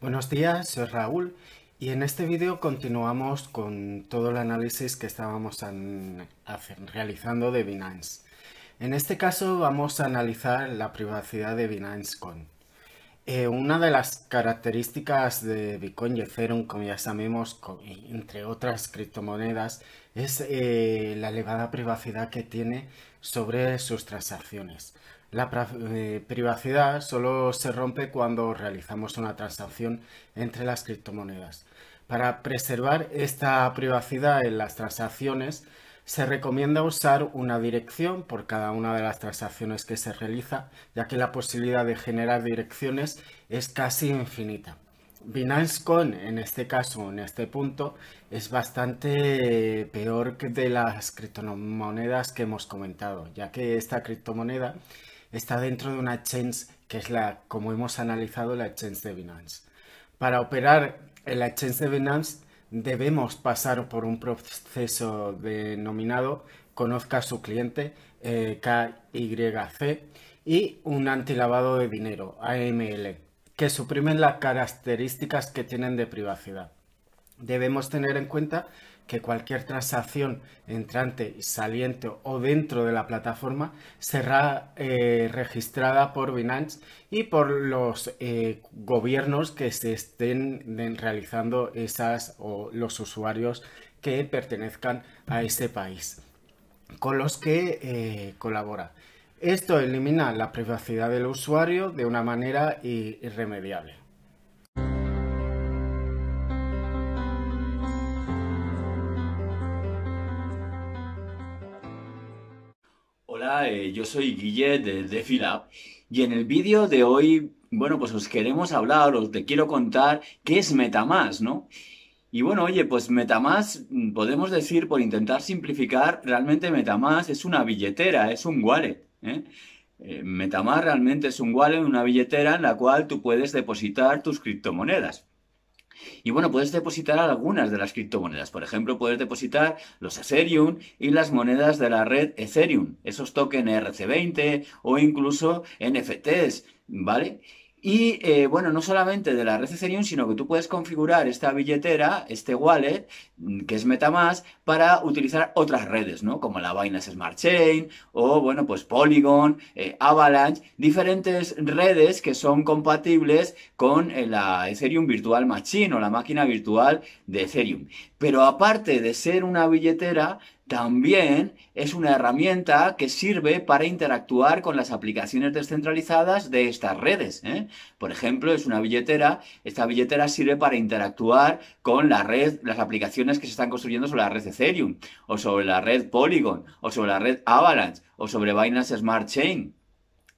Buenos días, soy Raúl y en este vídeo continuamos con todo el análisis que estábamos realizando de Binance. En este caso vamos a analizar la privacidad de Binance Coin. Eh, una de las características de Bitcoin y Ethereum, como ya sabemos, entre otras criptomonedas, es eh, la elevada privacidad que tiene sobre sus transacciones. La eh, privacidad solo se rompe cuando realizamos una transacción entre las criptomonedas. Para preservar esta privacidad en las transacciones, se recomienda usar una dirección por cada una de las transacciones que se realiza, ya que la posibilidad de generar direcciones es casi infinita. Binance Coin, en este caso, en este punto, es bastante peor que de las criptomonedas que hemos comentado, ya que esta criptomoneda está dentro de una exchange que es la, como hemos analizado, la exchange de Binance. Para operar en la exchange de Binance debemos pasar por un proceso denominado conozca su cliente eh, KYC y un antilavado de dinero AML que suprimen las características que tienen de privacidad. Debemos tener en cuenta que cualquier transacción entrante, saliente o dentro de la plataforma será eh, registrada por Binance y por los eh, gobiernos que se estén realizando esas o los usuarios que pertenezcan a ese país con los que eh, colabora. Esto elimina la privacidad del usuario de una manera irremediable. Eh, yo soy Guille de DefiLab y en el vídeo de hoy, bueno, pues os queremos hablar, os te quiero contar qué es Metamask, ¿no? Y bueno, oye, pues Metamask, mm, podemos decir, por intentar simplificar, realmente Metamask es una billetera, es un wallet, ¿eh? eh Metamask realmente es un wallet, una billetera en la cual tú puedes depositar tus criptomonedas. Y bueno, puedes depositar algunas de las criptomonedas. Por ejemplo, puedes depositar los Ethereum y las monedas de la red Ethereum, esos tokens RC20 o incluso NFTs, ¿vale? Y eh, bueno, no solamente de la red Ethereum, sino que tú puedes configurar esta billetera, este wallet, mm, que es Metamask, para utilizar otras redes, ¿no? Como la Binance Smart Chain o, bueno, pues Polygon, eh, Avalanche, diferentes redes que son compatibles con eh, la Ethereum Virtual Machine o la máquina virtual de Ethereum. Pero aparte de ser una billetera, también es una herramienta que sirve para interactuar con las aplicaciones descentralizadas de estas redes. ¿eh? Por ejemplo, es una billetera. Esta billetera sirve para interactuar con las aplicaciones que se están construyendo sobre la red Ethereum, o sobre la red Polygon, o sobre la red Avalanche, o sobre Binance Smart Chain.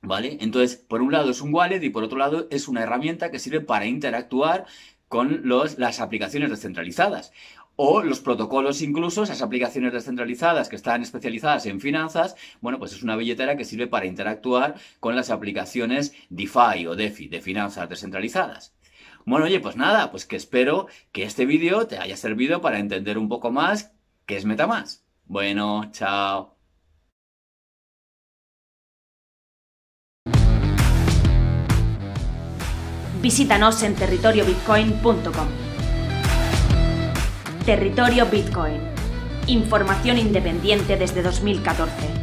¿Vale? Entonces, por un lado es un wallet y por otro lado es una herramienta que sirve para interactuar con las aplicaciones descentralizadas o los protocolos incluso, esas aplicaciones descentralizadas que están especializadas en finanzas, bueno, pues es una billetera que sirve para interactuar con las aplicaciones DeFi o DeFi, de finanzas descentralizadas. Bueno, oye, pues nada, pues que espero que este vídeo te haya servido para entender un poco más qué es MetaMask. Bueno, chao. Visítanos en territoriobitcoin.com. Territorio Bitcoin. Información independiente desde 2014.